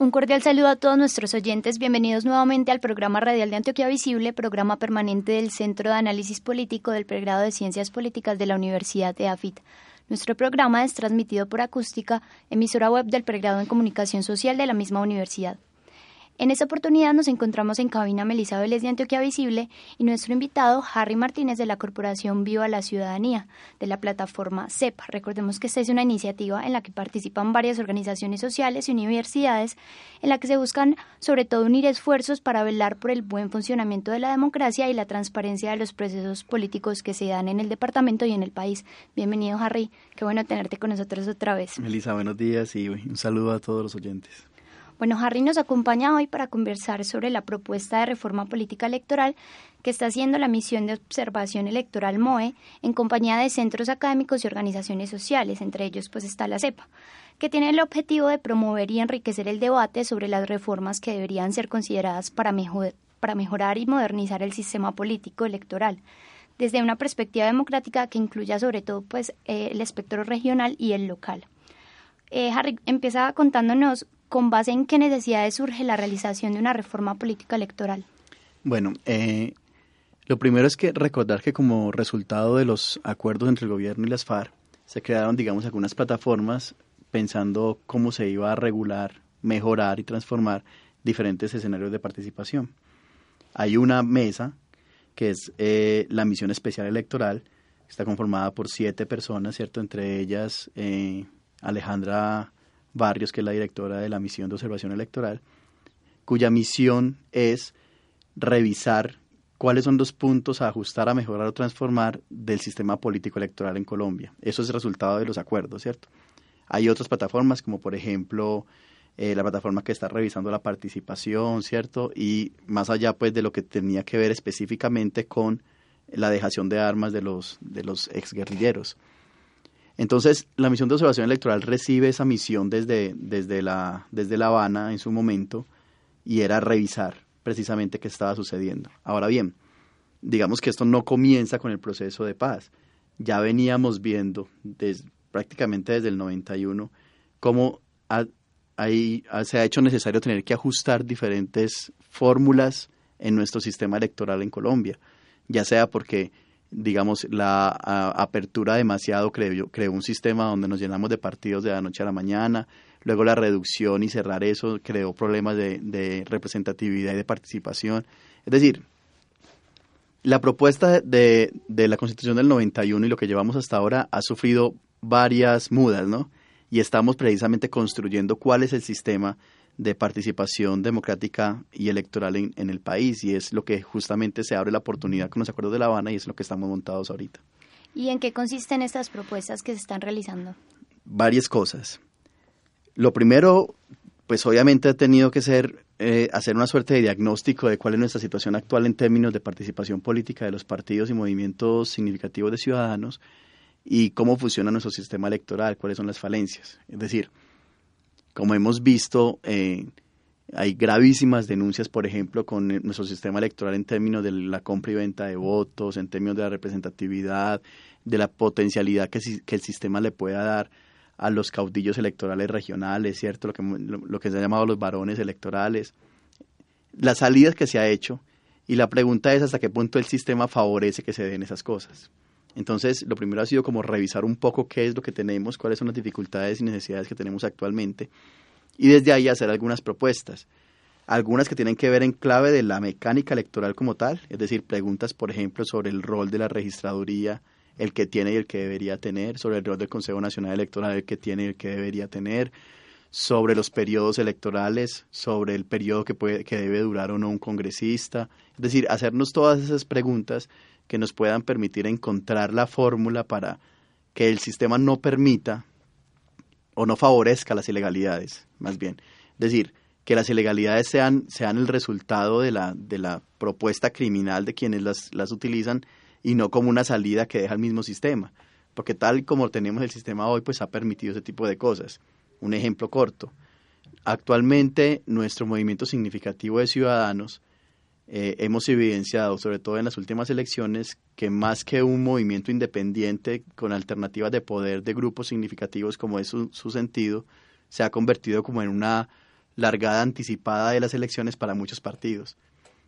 Un cordial saludo a todos nuestros oyentes. Bienvenidos nuevamente al programa radial de Antioquia Visible, programa permanente del Centro de Análisis Político del Pregrado de Ciencias Políticas de la Universidad de AFIT. Nuestro programa es transmitido por acústica, emisora web del Pregrado en Comunicación Social de la misma universidad. En esta oportunidad nos encontramos en cabina Melisa Vélez de Antioquia Visible y nuestro invitado Harry Martínez de la Corporación Viva la Ciudadanía de la plataforma CEPA. Recordemos que esta es una iniciativa en la que participan varias organizaciones sociales y universidades en la que se buscan sobre todo unir esfuerzos para velar por el buen funcionamiento de la democracia y la transparencia de los procesos políticos que se dan en el departamento y en el país. Bienvenido Harry, qué bueno tenerte con nosotros otra vez. Melisa, buenos días y un saludo a todos los oyentes. Bueno, Harry nos acompaña hoy para conversar sobre la propuesta de reforma política electoral que está haciendo la misión de observación electoral MOE en compañía de centros académicos y organizaciones sociales, entre ellos pues está la CEPA, que tiene el objetivo de promover y enriquecer el debate sobre las reformas que deberían ser consideradas para, mejorar y modernizar el sistema político electoral desde una perspectiva democrática que incluya sobre todo pues eh, el espectro regional y el local. Eh, Harry empieza contándonos ¿con base en qué necesidades surge la realización de una reforma política electoral? Bueno, eh, lo primero es que recordar que como resultado de los acuerdos entre el gobierno y las FARC, se crearon, digamos, algunas plataformas pensando cómo se iba a regular, mejorar y transformar diferentes escenarios de participación. Hay una mesa que es eh, la misión especial electoral, está conformada por siete personas, ¿cierto? Entre ellas eh, Alejandra Barrios, que es la directora de la misión de observación electoral, cuya misión es revisar cuáles son los puntos a ajustar, a mejorar o transformar del sistema político electoral en Colombia. Eso es el resultado de los acuerdos, ¿cierto? Hay otras plataformas, como por ejemplo eh, la plataforma que está revisando la participación, ¿cierto? Y más allá pues de lo que tenía que ver específicamente con la dejación de armas de los, de los exguerrilleros. Entonces, la misión de observación electoral recibe esa misión desde, desde, la, desde La Habana en su momento y era revisar precisamente qué estaba sucediendo. Ahora bien, digamos que esto no comienza con el proceso de paz. Ya veníamos viendo desde, prácticamente desde el 91 cómo se ha hecho necesario tener que ajustar diferentes fórmulas en nuestro sistema electoral en Colombia, ya sea porque digamos, la apertura demasiado creó, creó un sistema donde nos llenamos de partidos de la noche a la mañana, luego la reducción y cerrar eso creó problemas de, representatividad y de participación. Es decir, la propuesta de, de, la Constitución del 91 y lo que llevamos hasta ahora ha sufrido varias mudas, ¿no? Y estamos precisamente construyendo cuál es el sistema de participación democrática y electoral en, en, el país y es lo que justamente se abre la oportunidad con los acuerdos de La Habana y es lo que estamos montados ahorita. ¿Y en qué consisten estas propuestas que se están realizando? Varias cosas. Lo primero, pues obviamente ha tenido que ser eh, hacer una suerte de diagnóstico de cuál es nuestra situación actual en términos de participación política de los partidos y movimientos significativos de ciudadanos y cómo funciona nuestro sistema electoral, cuáles son las falencias. Es decir, como hemos visto, eh, hay gravísimas denuncias, por ejemplo, con nuestro sistema electoral en términos de la compra y venta de votos, en términos de la representatividad, de la potencialidad que, que el sistema le pueda dar a los caudillos electorales regionales, ¿cierto? Lo que, lo que se ha llamado los varones electorales. Las salidas que se ha hecho y la pregunta es hasta qué punto el sistema favorece que se den esas cosas. Entonces, lo primero ha sido como revisar un poco qué es lo que tenemos, cuáles son las dificultades y necesidades que tenemos actualmente, y desde ahí hacer algunas propuestas. Algunas que tienen que ver en clave de la mecánica electoral como tal, es decir, preguntas, por ejemplo, sobre el rol de la registraduría, el que tiene y el que debería tener, sobre el rol del Consejo Nacional Electoral, el que tiene y el que debería tener, sobre los periodos electorales, sobre el periodo que, puede, que debe durar o no un congresista. Es decir, hacernos todas esas preguntas que nos puedan permitir encontrar la fórmula para que el sistema no permita o no favorezca las ilegalidades, más bien. Es decir, que las ilegalidades sean, sean el resultado de la, de la propuesta criminal de quienes las, las utilizan y no como una salida que deja el mismo sistema. Porque tal como tenemos el sistema hoy, pues ha permitido ese tipo de cosas. Un ejemplo corto. Actualmente nuestro movimiento significativo de ciudadanos eh, hemos evidenciado, sobre todo en las últimas elecciones, que más que un movimiento independiente con alternativas de poder de grupos significativos como es su, sentido, se ha convertido como en una largada anticipada de las elecciones para muchos partidos.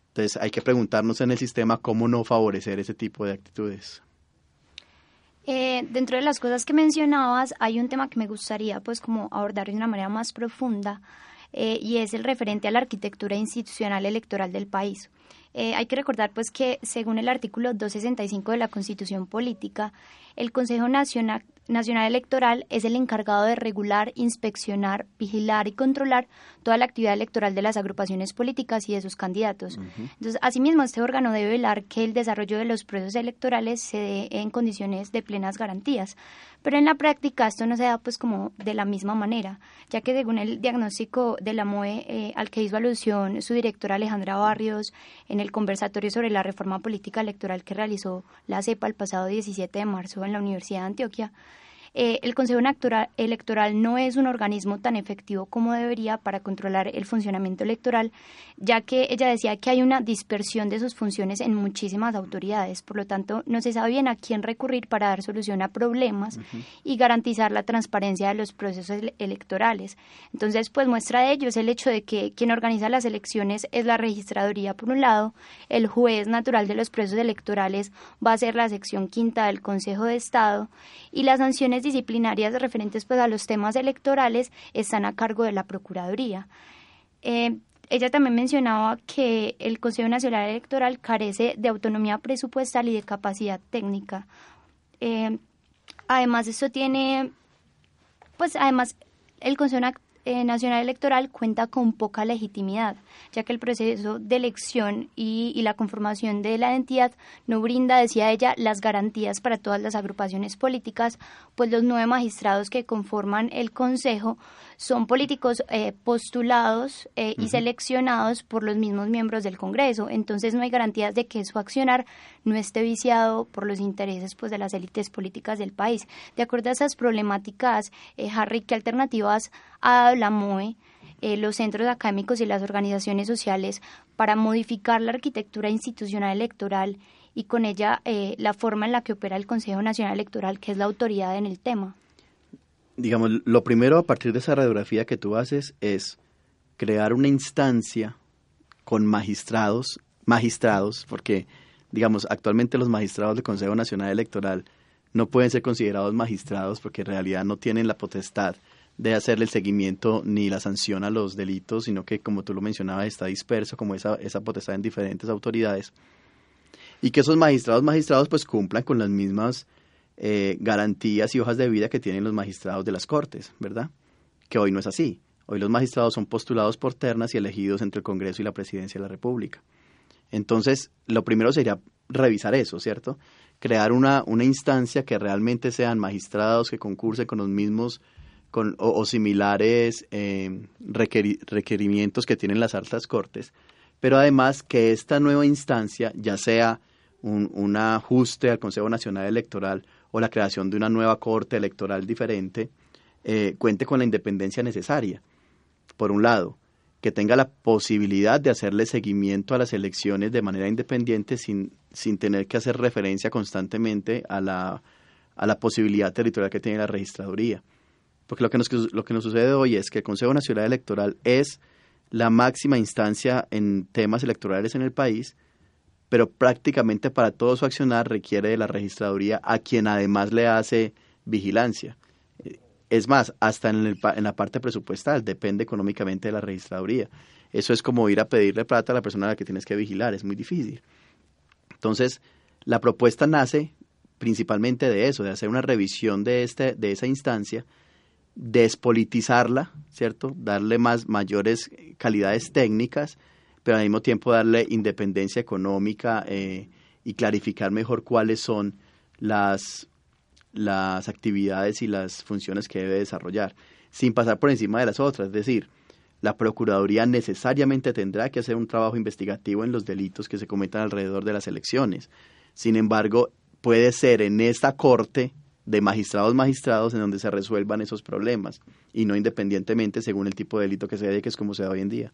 Entonces hay que preguntarnos en el sistema cómo no favorecer ese tipo de actitudes. Eh, dentro de las cosas que mencionabas, hay un tema que me gustaría pues como abordar de una manera más profunda eh, y es el referente a la arquitectura institucional electoral del país. Eh, hay que recordar pues que según el artículo 265 de la Constitución Política, el Consejo Nacional, Nacional Electoral es el encargado de regular, inspeccionar, vigilar y controlar toda la actividad electoral de las agrupaciones políticas y de sus candidatos. Entonces, asimismo, este órgano debe velar que el desarrollo de los procesos electorales se dé en condiciones de plenas garantías. Pero en la práctica esto no se da pues como de la misma manera, ya que según el diagnóstico de la MOE eh, al que hizo alusión su directora Alejandra Barrios en el conversatorio sobre la reforma política electoral que realizó la CEPA el pasado 17 de marzo en la Universidad de Antioquia, eh, el Consejo Electoral no es un organismo tan efectivo como debería para controlar el funcionamiento electoral, ya que ella decía que hay una dispersión de sus funciones en muchísimas autoridades. Por lo tanto, no se sabe bien a quién recurrir para dar solución a problemas y garantizar la transparencia de los procesos electorales. Entonces, pues muestra de ello es el hecho de que quien organiza las elecciones es la registraduría, por un lado, el juez natural de los procesos electorales va a ser la sección quinta del Consejo de Estado y las sanciones disciplinarias referentes pues, a los temas electorales están a cargo de la Procuraduría. Eh, ella también mencionaba que el Consejo Nacional Electoral carece de autonomía presupuestal y de capacidad técnica. Eh, además, esto tiene, pues además, el Consejo eh, Nacional Electoral cuenta con poca legitimidad, ya que el proceso de elección y, la conformación de la entidad no brinda, decía ella, las garantías para todas las agrupaciones políticas, pues los nueve magistrados que conforman el Consejo son políticos eh, postulados eh, y seleccionados por los mismos miembros del Congreso. Entonces no hay garantías de que su accionar no esté viciado por los intereses pues, de las élites políticas del país. De acuerdo a esas problemáticas, eh, Harry, ¿qué alternativas ha dado la MOE? los centros académicos y las organizaciones sociales para modificar la arquitectura institucional electoral y con ella la forma en la que opera el Consejo Nacional Electoral, que es la autoridad en el tema digamos, lo primero a partir de esa radiografía que tú haces es crear una instancia con magistrados, magistrados, porque, digamos, actualmente los magistrados del Consejo Nacional Electoral no pueden ser considerados magistrados porque en realidad no tienen la potestad de hacerle el seguimiento ni la sanción a los delitos, sino que, como tú lo mencionabas, está disperso como esa, esa potestad en diferentes autoridades. Y que esos magistrados, magistrados, pues cumplan con las mismas eh, garantías y hojas de vida que tienen los magistrados de las Cortes, ¿verdad? Que hoy no es así. Hoy los magistrados son postulados por ternas y elegidos entre el Congreso y la Presidencia de la República. Entonces, lo primero sería revisar eso, ¿cierto? Crear una, una instancia que realmente sean magistrados que concursen con los mismos o, similares eh, requerimientos que tienen las altas cortes, pero además que esta nueva instancia, ya sea un ajuste al Consejo Nacional Electoral o la creación de una nueva corte electoral diferente, eh, cuente con la independencia necesaria. Por un lado, que tenga la posibilidad de hacerle seguimiento a las elecciones de manera independiente sin, sin tener que hacer referencia constantemente a la, a la posibilidad territorial que tiene la registraduría. Porque lo que, nos, lo que nos sucede hoy es que el Consejo Nacional Electoral es la máxima instancia en temas electorales en el país, pero prácticamente para todo su accionar requiere de la registraduría a quien además le hace vigilancia. Es más, hasta en, el, en la parte presupuestal depende económicamente de la registraduría. Eso es como ir a pedirle plata a la persona a la que tienes que vigilar, es muy difícil. Entonces, la propuesta nace principalmente de eso, de hacer una revisión de, este, de esa instancia, despolitizarla, ¿cierto? Darle más mayores calidades técnicas, pero al mismo tiempo darle independencia económica eh, y clarificar mejor cuáles son las, las actividades y las funciones que debe desarrollar, sin pasar por encima de las otras. Es decir, la Procuraduría necesariamente tendrá que hacer un trabajo investigativo en los delitos que se cometan alrededor de las elecciones. Sin embargo, puede ser en esta corte de magistrados magistrados en donde se resuelvan esos problemas y no independientemente según el tipo de delito que se dé, que es como se da hoy en día.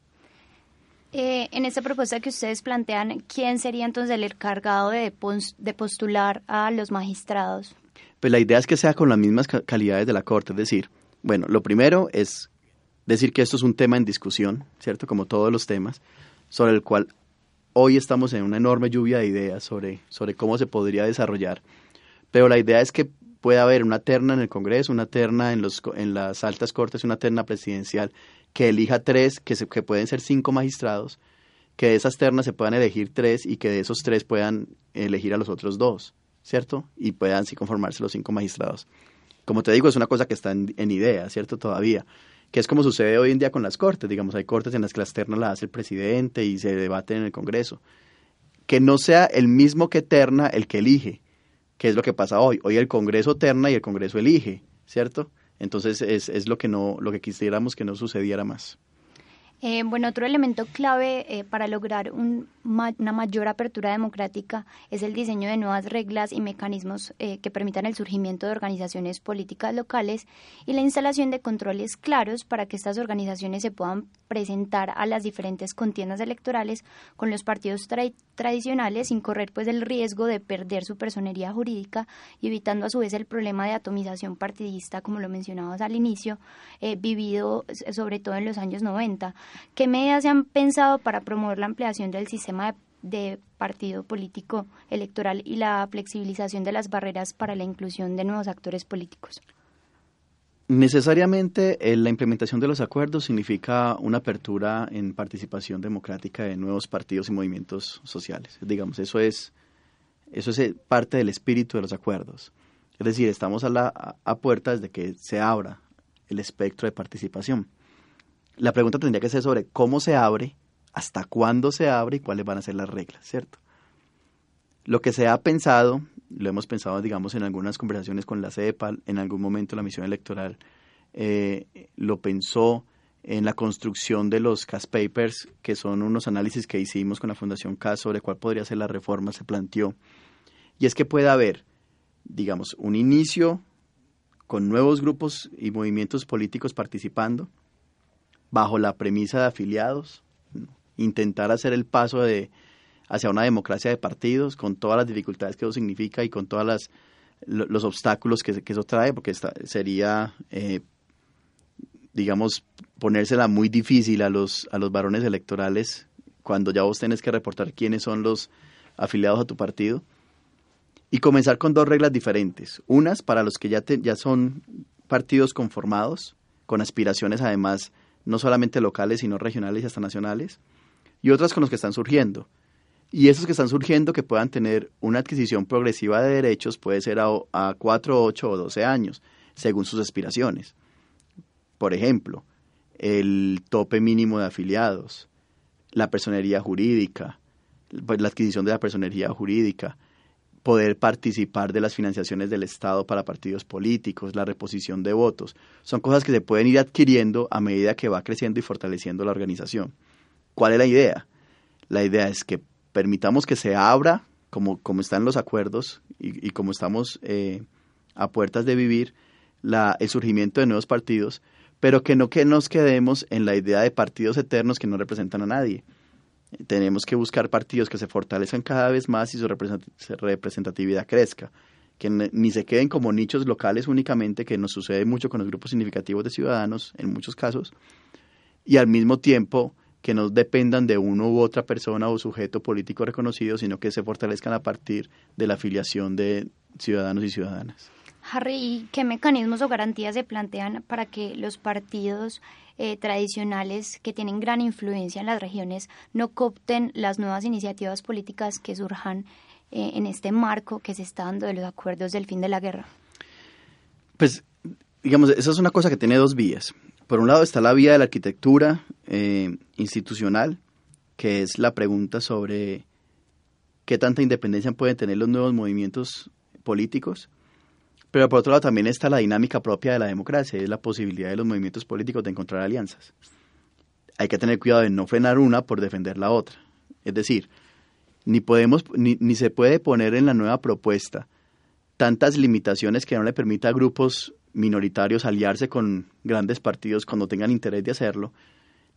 Eh, en esta propuesta que ustedes plantean, ¿quién sería entonces el encargado de, de postular a los magistrados? Pues la idea es que sea con las mismas calidades de la Corte, es decir, bueno, lo primero es decir que esto es un tema en discusión, ¿cierto? Como todos los temas, sobre el cual hoy estamos en una enorme lluvia de ideas sobre, sobre cómo se podría desarrollar. Pero la idea es que pueda haber una terna en el Congreso, una terna en, los, en las altas cortes, una terna presidencial que elija tres, que, se, que pueden ser cinco magistrados, que de esas ternas se puedan elegir tres y que de esos tres puedan elegir a los otros dos, ¿cierto? Y puedan sí conformarse los cinco magistrados. Como te digo, es una cosa que está en, en idea, ¿cierto? Todavía que es como sucede hoy en día con las cortes, digamos, hay cortes en las que las ternas las hace el presidente y se debaten en el Congreso. Que no sea el mismo que terna el que elige, que es lo que pasa hoy. Hoy el Congreso terna y el Congreso elige, ¿cierto? Entonces es, es lo que no, lo que quisiéramos que no sucediera más. Eh, bueno, otro elemento clave eh, para lograr una mayor apertura democrática es el diseño de nuevas reglas y mecanismos eh, que permitan el surgimiento de organizaciones políticas locales y la instalación de controles claros para que estas organizaciones se puedan presentar a las diferentes contiendas electorales con los partidos tradicionales sin correr pues el riesgo de perder su personería jurídica y evitando a su vez el problema de atomización partidista como lo mencionabas al inicio vivido sobre todo en los años 90 ¿Qué medidas se han pensado para promover la ampliación del sistema de, partido político electoral y la flexibilización de las barreras para la inclusión de nuevos actores políticos? Necesariamente eh, la implementación de los acuerdos significa una apertura en participación democrática de nuevos partidos y movimientos sociales. Digamos, eso es, eso es eh, parte del espíritu de los acuerdos. Es decir, estamos a, la, a puertas de que se abra el espectro de participación la pregunta tendría que ser sobre cómo se abre, hasta cuándo se abre y cuáles van a ser las reglas, ¿cierto? Lo que se ha pensado, lo hemos pensado, digamos, en algunas conversaciones con la CEPA, en algún momento la misión electoral eh, lo pensó en la construcción de los CAS Papers, que son unos análisis que hicimos con la Fundación CAS sobre cuál podría ser la reforma, se planteó. Y es que puede haber, digamos, un inicio con nuevos grupos y movimientos políticos participando, bajo la premisa de afiliados, intentar hacer el paso de hacia una democracia de partidos con todas las dificultades que eso significa y con todos las los obstáculos que, eso trae, porque sería, eh, digamos, ponérsela muy difícil a los, a los varones electorales cuando ya vos tenés que reportar quiénes son los afiliados a tu partido. Y comenzar con dos reglas diferentes. Unas para los que ya, ya son partidos conformados, con aspiraciones además no solamente locales, sino regionales y hasta nacionales, y otras con los que están surgiendo. Y esos que están surgiendo que puedan tener una adquisición progresiva de derechos puede ser a, a 4, 8 o 12 años, según sus aspiraciones. Por ejemplo, el tope mínimo de afiliados, la personería jurídica, pues, la adquisición de la personería jurídica, poder participar de las financiaciones del Estado para partidos políticos, la reposición de votos. Son cosas que se pueden ir adquiriendo a medida que va creciendo y fortaleciendo la organización. ¿Cuál es la idea? La idea es que permitamos que se abra, como, como están los acuerdos y, como estamos eh, a puertas de vivir, la, el surgimiento de nuevos partidos, pero que no que nos quedemos en la idea de partidos eternos que no representan a nadie tenemos que buscar partidos que se fortalezcan cada vez más y su representatividad crezca, que ni se queden como nichos locales únicamente, que nos sucede mucho con los grupos significativos de ciudadanos en muchos casos, y al mismo tiempo que no dependan de uno u otra persona o sujeto político reconocido, sino que se fortalezcan a partir de la afiliación de ciudadanos y ciudadanas. Harry, ¿qué mecanismos o garantías se plantean para que los partidos eh, tradicionales que tienen gran influencia en las regiones no copten las nuevas iniciativas políticas que surjan eh, en este marco que se está dando de los acuerdos del fin de la guerra? Pues, digamos, esa es una cosa que tiene dos vías. Por un lado está la vía de la arquitectura eh, institucional, que es la pregunta sobre qué tanta independencia pueden tener los nuevos movimientos políticos pero por otro lado también está la dinámica propia de la democracia, es la posibilidad de los movimientos políticos de encontrar alianzas. hay que tener cuidado de no frenar una por defender la otra. Es decir, ni podemos ni, ni se puede poner en la nueva propuesta tantas limitaciones que no le permita a grupos minoritarios aliarse con grandes partidos cuando tengan interés de hacerlo,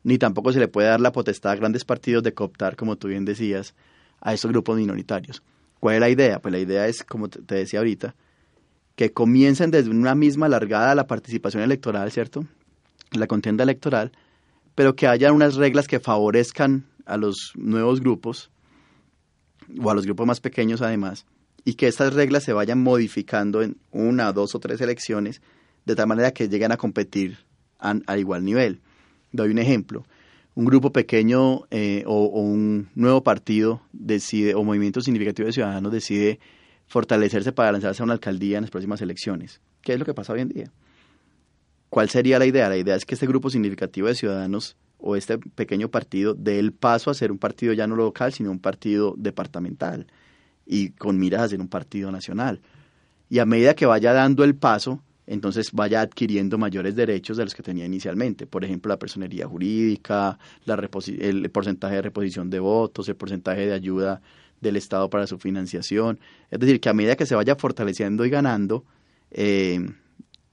ni tampoco se le puede dar la potestad a grandes partidos de cooptar, como tú bien decías, a esos grupos minoritarios. ¿Cuál es la idea? Pues la idea es, como te decía ahorita, que comiencen desde una misma largada la participación electoral, ¿cierto? La contienda electoral, pero que haya unas reglas que favorezcan a los nuevos grupos o a los grupos más pequeños además, y que estas reglas se vayan modificando en una, dos o tres elecciones, de tal manera que lleguen a competir a, igual nivel. Doy un ejemplo. Un grupo pequeño eh, o, un nuevo partido decide, o movimiento significativo de ciudadanos decide fortalecerse para lanzarse a una alcaldía en las próximas elecciones. ¿Qué es lo que pasa hoy en día? ¿Cuál sería la idea? La idea es que este grupo significativo de ciudadanos o este pequeño partido dé el paso a ser un partido ya no local, sino un partido departamental y con miras a ser un partido nacional. Y a medida que vaya dando el paso, entonces vaya adquiriendo mayores derechos de los que tenía inicialmente. Por ejemplo, la personería jurídica, la el porcentaje de reposición de votos, el porcentaje de ayuda del Estado para su financiación. Es decir, que a medida que se vaya fortaleciendo y ganando, eh,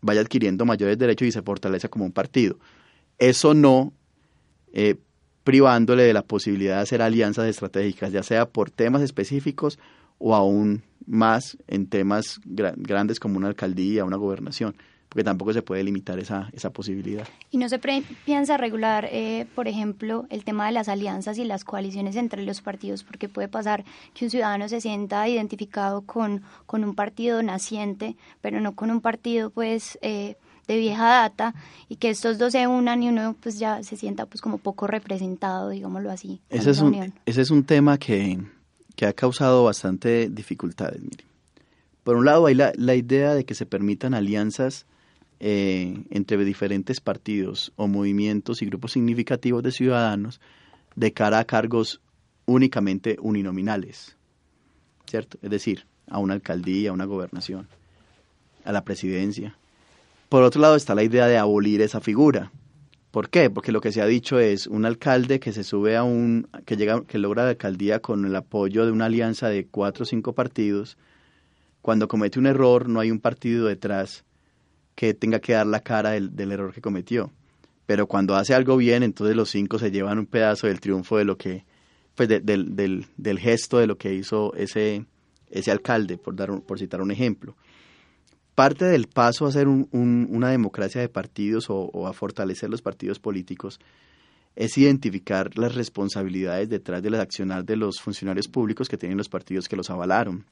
vaya adquiriendo mayores derechos y se fortalece como un partido. Eso no eh, privándole de la posibilidad de hacer alianzas estratégicas, ya sea por temas específicos o aún más en temas grandes como una alcaldía, una gobernación, porque tampoco se puede limitar esa, esa posibilidad. ¿Y no se piensa regular, eh, por ejemplo, el tema de las alianzas y las coaliciones entre los partidos? Porque puede pasar que un ciudadano se sienta identificado con, con un partido naciente, pero no con un partido, pues... Eh, de vieja data y que estos dos se unan y uno pues ya se sienta pues como poco representado, digámoslo así. Ese es, un, ese es un tema que, que ha causado bastante dificultades. Mire. Por un lado hay la, la idea de que se permitan alianzas eh, entre diferentes partidos o movimientos y grupos significativos de ciudadanos de cara a cargos únicamente uninominales, ¿cierto? Es decir, a una alcaldía, a una gobernación, a la presidencia. Por otro lado está la idea de abolir esa figura, ¿Por qué? Porque lo que se ha dicho es un alcalde que se sube a un, que llega, que logra la alcaldía con el apoyo de una alianza de cuatro o cinco partidos. Cuando comete un error, no hay un partido detrás que tenga que dar la cara del, error que cometió. Pero cuando hace algo bien, entonces los cinco se llevan un pedazo del triunfo de lo que, pues del, del, del gesto de lo que hizo ese, ese alcalde, por dar por citar un ejemplo parte del paso a ser una democracia de partidos o, a fortalecer los partidos políticos es identificar las responsabilidades detrás del accionar de los funcionarios públicos que tienen los partidos que los avalaron.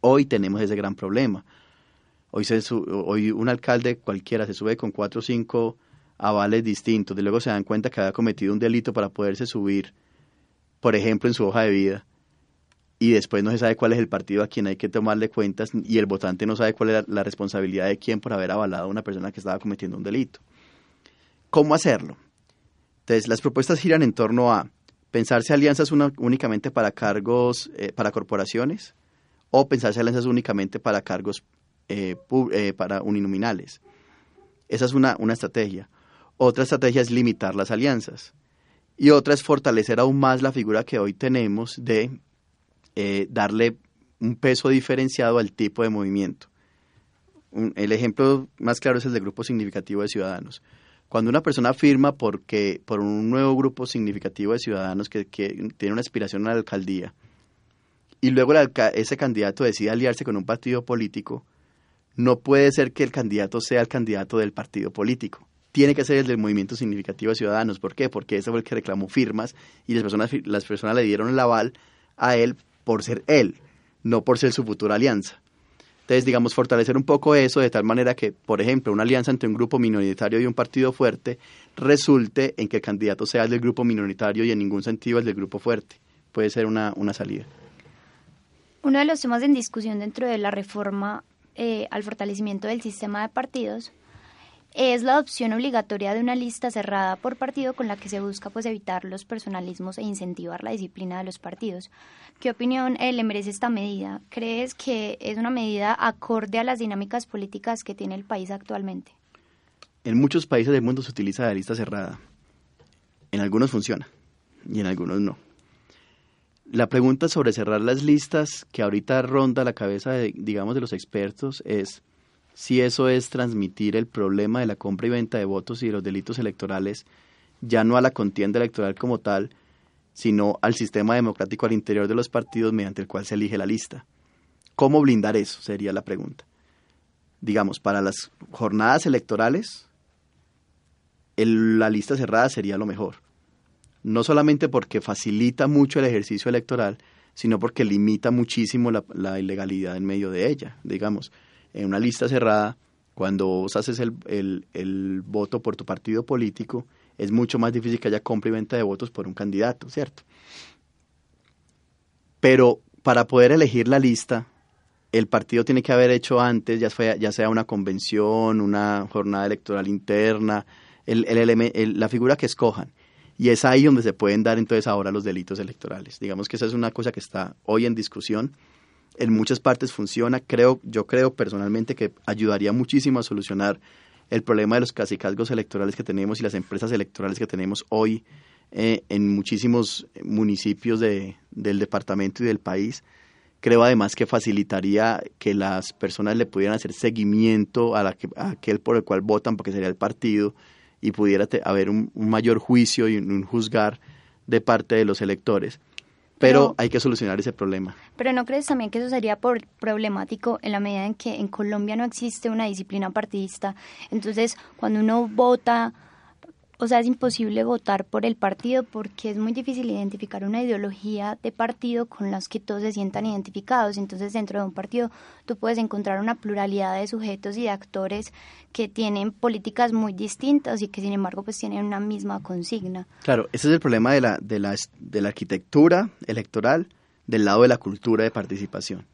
Hoy tenemos ese gran problema. Hoy, se, hoy un alcalde cualquiera se sube con cuatro o cinco avales distintos, y luego se dan cuenta que había cometido un delito para poderse subir, por ejemplo, en su hoja de vida y después no se sabe cuál es el partido a quien hay que tomarle cuentas y el votante no sabe cuál es la, responsabilidad de quién por haber avalado a una persona que estaba cometiendo un delito. ¿Cómo hacerlo? Entonces, las propuestas giran en torno a pensarse alianzas únicamente para cargos, eh, para corporaciones, o pensarse alianzas únicamente para cargos eh, eh, para uninominales. Esa es una, una estrategia. Otra estrategia es limitar las alianzas. Y otra es fortalecer aún más la figura que hoy tenemos de eh, darle un peso diferenciado al tipo de movimiento. el ejemplo más claro es el del grupo significativo de ciudadanos. Cuando una persona firma porque, por un nuevo grupo significativo de ciudadanos que, tiene una aspiración a la alcaldía y luego ese candidato decide aliarse con un partido político, no puede ser que el candidato sea el candidato del partido político. Tiene que ser el del movimiento significativo de ciudadanos. ¿Por qué? Porque ese fue el que reclamó firmas y las personas, las personas le dieron el aval a él por ser él, no por ser su futura alianza. Entonces, digamos, fortalecer un poco eso de tal manera que, por ejemplo, una alianza entre un grupo minoritario y un partido fuerte resulte en que el candidato sea el del grupo minoritario y en ningún sentido el del grupo fuerte. Puede ser una, una salida. Uno de los temas en discusión dentro de la reforma eh, al fortalecimiento del sistema de partidos es la adopción obligatoria de una lista cerrada por partido con la que se busca pues evitar los personalismos e incentivar la disciplina de los partidos. ¿Qué opinión eh, le merece esta medida? ¿Crees que es una medida acorde a las dinámicas políticas que tiene el país actualmente? En muchos países del mundo se utiliza la lista cerrada. En algunos funciona y en algunos no. La pregunta sobre cerrar las listas que ahorita ronda la cabeza de, digamos, de los expertos es si eso es transmitir el problema de la compra y venta de votos y de los delitos electorales ya no a la contienda electoral como tal, sino al sistema democrático al interior de los partidos mediante el cual se elige la lista. ¿Cómo blindar eso? Sería la pregunta. Digamos, para las jornadas electorales, la lista cerrada sería lo mejor. No solamente porque facilita mucho el ejercicio electoral, sino porque limita muchísimo la, ilegalidad en medio de ella. Digamos, en una lista cerrada, cuando vos haces el, el, el voto por tu partido político, es mucho más difícil que haya compra y venta de votos por un candidato, ¿cierto? Pero para poder elegir la lista, el partido tiene que haber hecho antes, ya, ya sea una convención, una jornada electoral interna, el, el, la figura que escojan. Y es ahí donde se pueden dar entonces ahora los delitos electorales. Digamos que esa es una cosa que está hoy en discusión. En muchas partes funciona. Creo, yo creo personalmente que ayudaría muchísimo a solucionar el problema de los casicazgos electorales que tenemos y las empresas electorales que tenemos hoy eh, en muchísimos municipios de, del departamento y del país. Creo además que facilitaría que las personas le pudieran hacer seguimiento a, la a aquel por el cual votan, porque sería el partido, y pudiera haber un, mayor juicio y un juzgar de parte de los electores pero, hay que solucionar ese problema. Pero ¿no crees también que eso sería por problemático en la medida en que en Colombia no existe una disciplina partidista? Entonces, cuando uno vota o sea, es imposible votar por el partido porque es muy difícil identificar una ideología de partido con las que todos se sientan identificados. Entonces, dentro de un partido tú puedes encontrar una pluralidad de sujetos y de actores que tienen políticas muy distintas y que, sin embargo, pues tienen una misma consigna. Claro, ese es el problema de la, de la, de la arquitectura electoral del lado de la cultura de participación.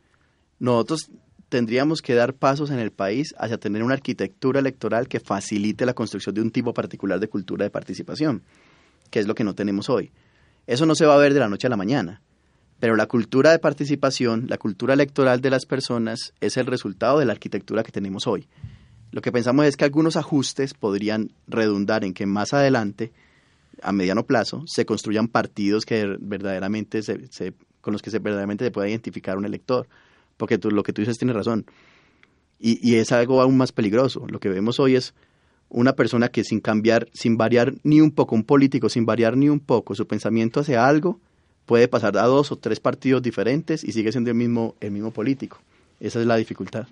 Nosotros tendríamos que dar pasos en el país hacia tener una arquitectura electoral que facilite la construcción de un tipo particular de cultura de participación, que es lo que no tenemos hoy. Eso no se va a ver de la noche a la mañana, pero la cultura de participación, la cultura electoral de las personas es el resultado de la arquitectura que tenemos hoy. Lo que pensamos es que algunos ajustes podrían redundar en que más adelante, a mediano plazo, se construyan partidos que verdaderamente se, con los que se verdaderamente se pueda identificar un elector porque tú, lo que tú dices tiene razón. Y, y es algo aún más peligroso. Lo que vemos hoy es una persona que sin cambiar, sin variar ni un poco, un político sin variar ni un poco su pensamiento hacia algo, puede pasar a dos o tres partidos diferentes y sigue siendo el mismo, el mismo político. Esa es la dificultad.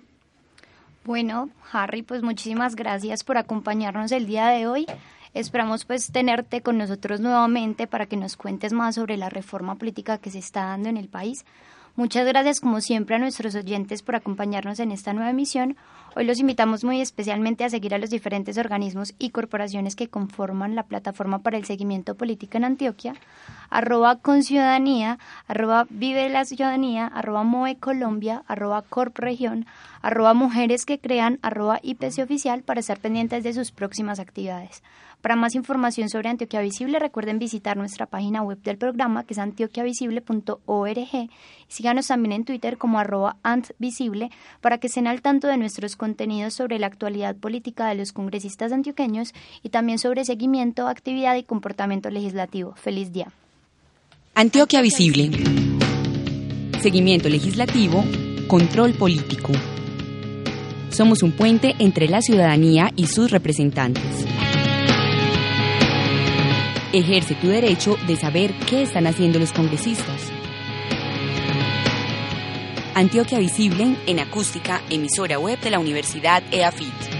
Bueno, Harry, pues muchísimas gracias por acompañarnos el día de hoy. Esperamos pues tenerte con nosotros nuevamente para que nos cuentes más sobre la reforma política que se está dando en el país. Muchas gracias como siempre a nuestros oyentes por acompañarnos en esta nueva emisión. Hoy los invitamos muy especialmente a seguir a los diferentes organismos y corporaciones que conforman la plataforma para el seguimiento político en Antioquia, arroba con ciudadanía, arroba vive la ciudadanía, arroba moe Colombia, arroba corp región, arroba mujeres que crean, arroba IPC oficial para estar pendientes de sus próximas actividades. Para más información sobre Antioquia Visible, recuerden visitar nuestra página web del programa, que es antioquiavisible.org. Síganos también en Twitter como arroba antvisible para que estén al tanto de nuestros contenidos sobre la actualidad política de los congresistas antioqueños y también sobre seguimiento, actividad y comportamiento legislativo. Feliz día. Antioquia Visible. Seguimiento legislativo, control político. Somos un puente entre la ciudadanía y sus representantes. Ejerce tu derecho de saber qué están haciendo los congresistas. Antioquia Visible en acústica, emisora web de la Universidad EAFIT.